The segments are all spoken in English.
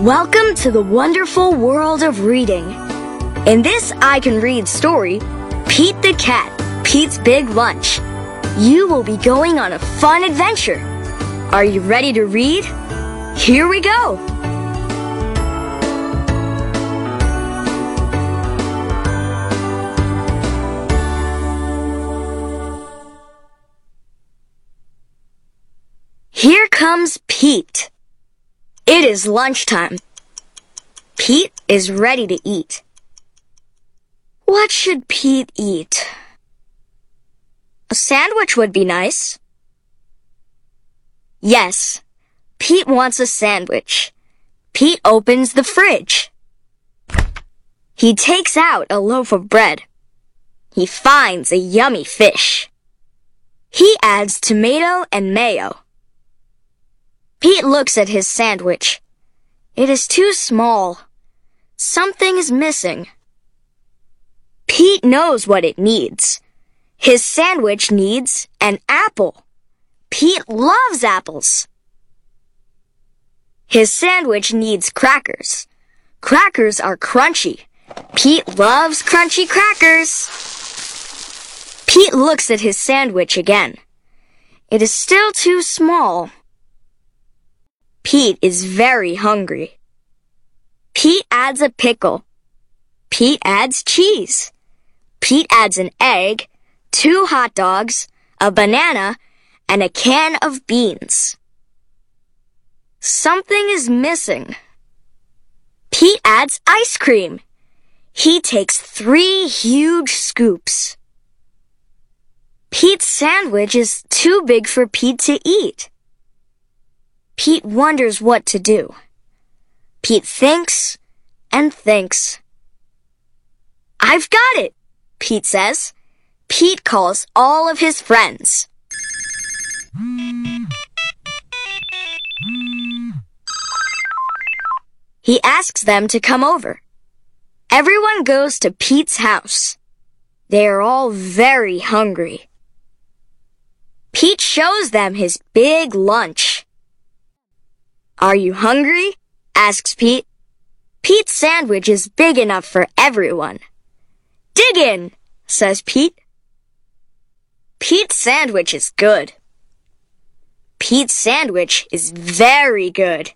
Welcome to the wonderful world of reading. In this I Can Read story, Pete the Cat, Pete's Big Lunch, you will be going on a fun adventure. Are you ready to read? Here we go! Here comes Pete. It is lunchtime. Pete is ready to eat. What should Pete eat? A sandwich would be nice. Yes, Pete wants a sandwich. Pete opens the fridge. He takes out a loaf of bread. He finds a yummy fish. He adds tomato and mayo. Pete looks at his sandwich. It is too small. Something is missing. Pete knows what it needs. His sandwich needs an apple. Pete loves apples. His sandwich needs crackers. Crackers are crunchy. Pete loves crunchy crackers. Pete looks at his sandwich again. It is still too small. Pete is very hungry. Pete adds a pickle. Pete adds cheese. Pete adds an egg, two hot dogs, a banana, and a can of beans. Something is missing. Pete adds ice cream. He takes three huge scoops. Pete's sandwich is too big for Pete to eat. Pete wonders what to do. Pete thinks and thinks. I've got it, Pete says. Pete calls all of his friends. He asks them to come over. Everyone goes to Pete's house. They are all very hungry. Pete shows them his big lunch. Are you hungry? asks Pete. Pete's sandwich is big enough for everyone. Dig in, says Pete. Pete's sandwich is good. Pete's sandwich is very good.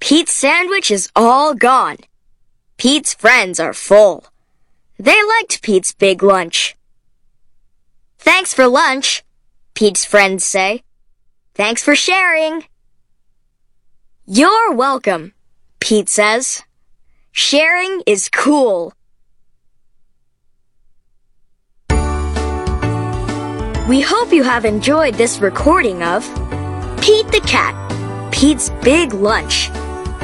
Pete's sandwich is all gone. Pete's friends are full. They liked Pete's big lunch. Thanks for lunch, Pete's friends say. Thanks for sharing. You're welcome, Pete says. Sharing is cool. We hope you have enjoyed this recording of Pete the Cat, Pete's Big Lunch,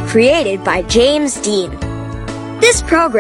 created by James Dean. This program